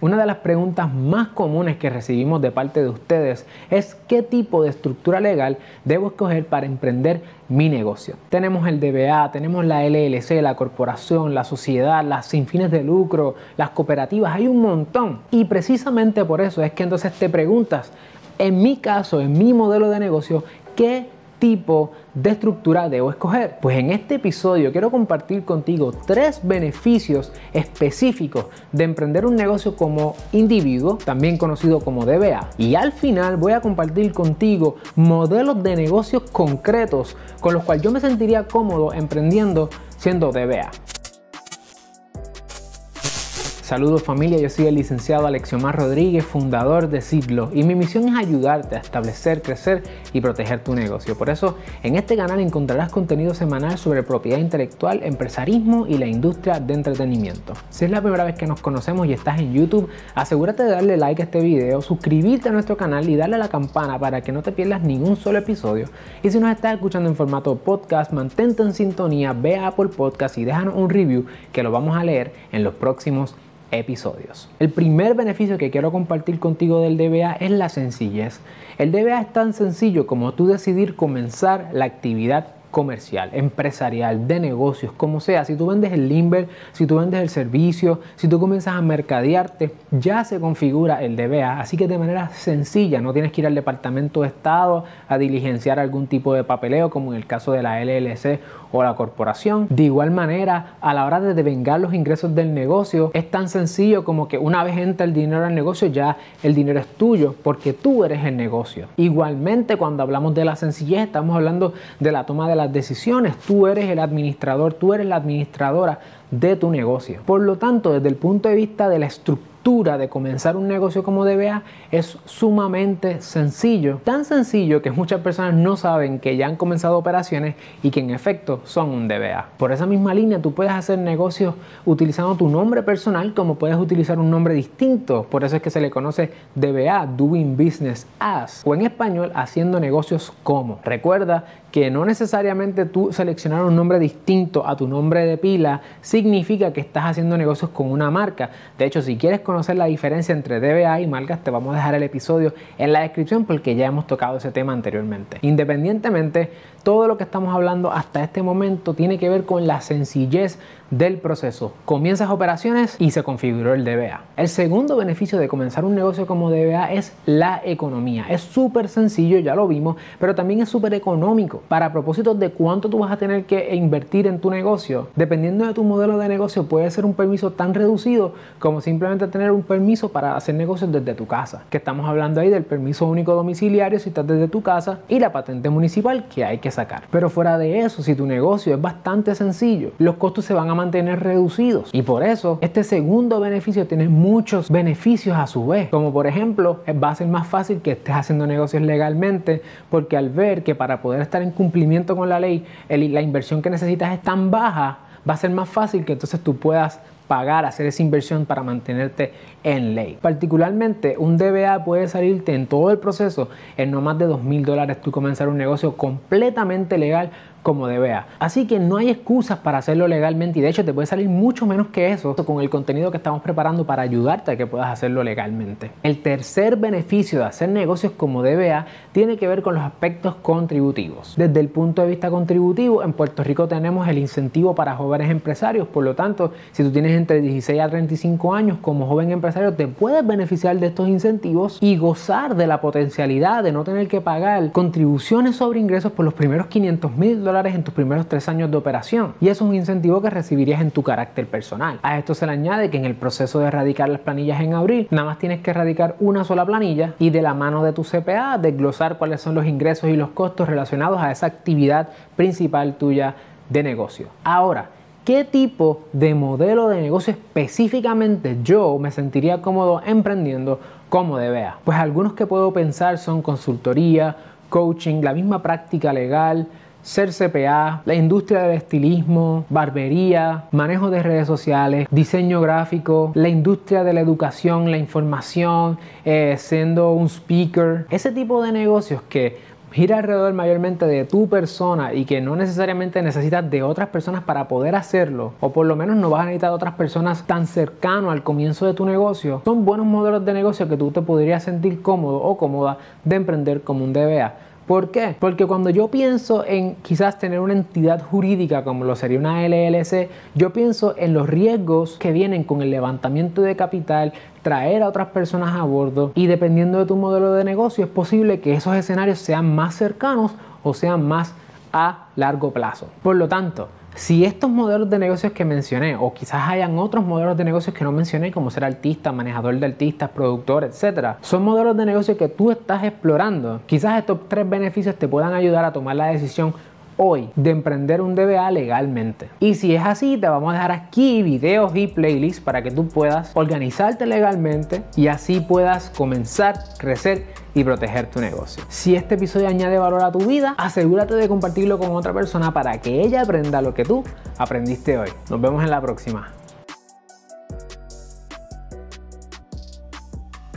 Una de las preguntas más comunes que recibimos de parte de ustedes es qué tipo de estructura legal debo escoger para emprender mi negocio. Tenemos el DBA, tenemos la LLC, la corporación, la sociedad, las sin fines de lucro, las cooperativas, hay un montón. Y precisamente por eso es que entonces te preguntas, en mi caso, en mi modelo de negocio, ¿qué tipo de estructura debo escoger? Pues en este episodio quiero compartir contigo tres beneficios específicos de emprender un negocio como individuo, también conocido como DBA. Y al final voy a compartir contigo modelos de negocios concretos con los cuales yo me sentiría cómodo emprendiendo siendo DBA. Saludos familia, yo soy el licenciado Alexiomar Rodríguez, fundador de Sidlo y mi misión es ayudarte a establecer, crecer y proteger tu negocio. Por eso en este canal encontrarás contenido semanal sobre propiedad intelectual, empresarismo y la industria de entretenimiento. Si es la primera vez que nos conocemos y estás en YouTube, asegúrate de darle like a este video, suscribirte a nuestro canal y darle a la campana para que no te pierdas ningún solo episodio. Y si nos estás escuchando en formato podcast, mantente en sintonía, ve a Apple Podcast y déjanos un review que lo vamos a leer en los próximos episodios. El primer beneficio que quiero compartir contigo del DBA es la sencillez. El DBA es tan sencillo como tú decidir comenzar la actividad comercial, empresarial, de negocios, como sea. Si tú vendes el limber, si tú vendes el servicio, si tú comienzas a mercadearte, ya se configura el DBA. Así que de manera sencilla, no tienes que ir al departamento de Estado a diligenciar algún tipo de papeleo, como en el caso de la LLC o la corporación. De igual manera, a la hora de devengar los ingresos del negocio, es tan sencillo como que una vez entra el dinero al negocio, ya el dinero es tuyo, porque tú eres el negocio. Igualmente, cuando hablamos de la sencillez, estamos hablando de la toma de las decisiones. Tú eres el administrador, tú eres la administradora de tu negocio. Por lo tanto, desde el punto de vista de la estructura, de comenzar un negocio como DBA es sumamente sencillo. Tan sencillo que muchas personas no saben que ya han comenzado operaciones y que en efecto son un DBA. Por esa misma línea tú puedes hacer negocios utilizando tu nombre personal como puedes utilizar un nombre distinto. Por eso es que se le conoce DBA, Doing Business As, o en español haciendo negocios como. Recuerda que no necesariamente tú seleccionar un nombre distinto a tu nombre de pila significa que estás haciendo negocios con una marca. De hecho, si quieres conocer la diferencia entre DBA y marcas, te vamos a dejar el episodio en la descripción porque ya hemos tocado ese tema anteriormente. Independientemente, todo lo que estamos hablando hasta este momento tiene que ver con la sencillez del proceso. Comienzas operaciones y se configuró el DBA. El segundo beneficio de comenzar un negocio como DBA es la economía. Es súper sencillo, ya lo vimos, pero también es súper económico. Para propósitos de cuánto tú vas a tener que invertir en tu negocio, dependiendo de tu modelo de negocio, puede ser un permiso tan reducido como simplemente tener un permiso para hacer negocios desde tu casa. Que estamos hablando ahí del permiso único domiciliario si estás desde tu casa y la patente municipal que hay que sacar. Pero fuera de eso, si tu negocio es bastante sencillo, los costos se van a mantener reducidos. Y por eso, este segundo beneficio tiene muchos beneficios a su vez. Como por ejemplo, va a ser más fácil que estés haciendo negocios legalmente, porque al ver que para poder estar en cumplimiento con la ley, la inversión que necesitas es tan baja, va a ser más fácil que entonces tú puedas pagar, hacer esa inversión para mantenerte en ley. Particularmente, un DBA puede salirte en todo el proceso en no más de dos mil dólares tú comenzar un negocio completamente legal como DBA. Así que no hay excusas para hacerlo legalmente y de hecho te puede salir mucho menos que eso con el contenido que estamos preparando para ayudarte a que puedas hacerlo legalmente. El tercer beneficio de hacer negocios como DBA tiene que ver con los aspectos contributivos. Desde el punto de vista contributivo, en Puerto Rico tenemos el incentivo para jóvenes empresarios, por lo tanto, si tú tienes entre 16 a 35 años como joven empresario, te puedes beneficiar de estos incentivos y gozar de la potencialidad de no tener que pagar contribuciones sobre ingresos por los primeros 500 mil dólares en tus primeros tres años de operación. Y eso es un incentivo que recibirías en tu carácter personal. A esto se le añade que en el proceso de erradicar las planillas en abril, nada más tienes que erradicar una sola planilla y de la mano de tu CPA desglosar cuáles son los ingresos y los costos relacionados a esa actividad principal tuya de negocio. Ahora, ¿qué tipo de modelo de negocio específicamente yo me sentiría cómodo emprendiendo como DBA? Pues algunos que puedo pensar son consultoría, coaching, la misma práctica legal, ser CPA, la industria del estilismo, barbería, manejo de redes sociales, diseño gráfico, la industria de la educación, la información, eh, siendo un speaker, ese tipo de negocios que gira alrededor mayormente de tu persona y que no necesariamente necesitas de otras personas para poder hacerlo, o por lo menos no vas a necesitar de otras personas tan cercano al comienzo de tu negocio, son buenos modelos de negocio que tú te podrías sentir cómodo o cómoda de emprender como un DBA. ¿Por qué? Porque cuando yo pienso en quizás tener una entidad jurídica como lo sería una LLC, yo pienso en los riesgos que vienen con el levantamiento de capital, traer a otras personas a bordo y dependiendo de tu modelo de negocio es posible que esos escenarios sean más cercanos o sean más a largo plazo. Por lo tanto, si estos modelos de negocios que mencioné, o quizás hayan otros modelos de negocios que no mencioné, como ser artista, manejador de artistas, productor, etcétera, son modelos de negocio que tú estás explorando, quizás estos tres beneficios te puedan ayudar a tomar la decisión hoy de emprender un DBA legalmente. Y si es así, te vamos a dejar aquí videos y playlists para que tú puedas organizarte legalmente y así puedas comenzar, crecer y proteger tu negocio. Si este episodio añade valor a tu vida, asegúrate de compartirlo con otra persona para que ella aprenda lo que tú aprendiste hoy. Nos vemos en la próxima.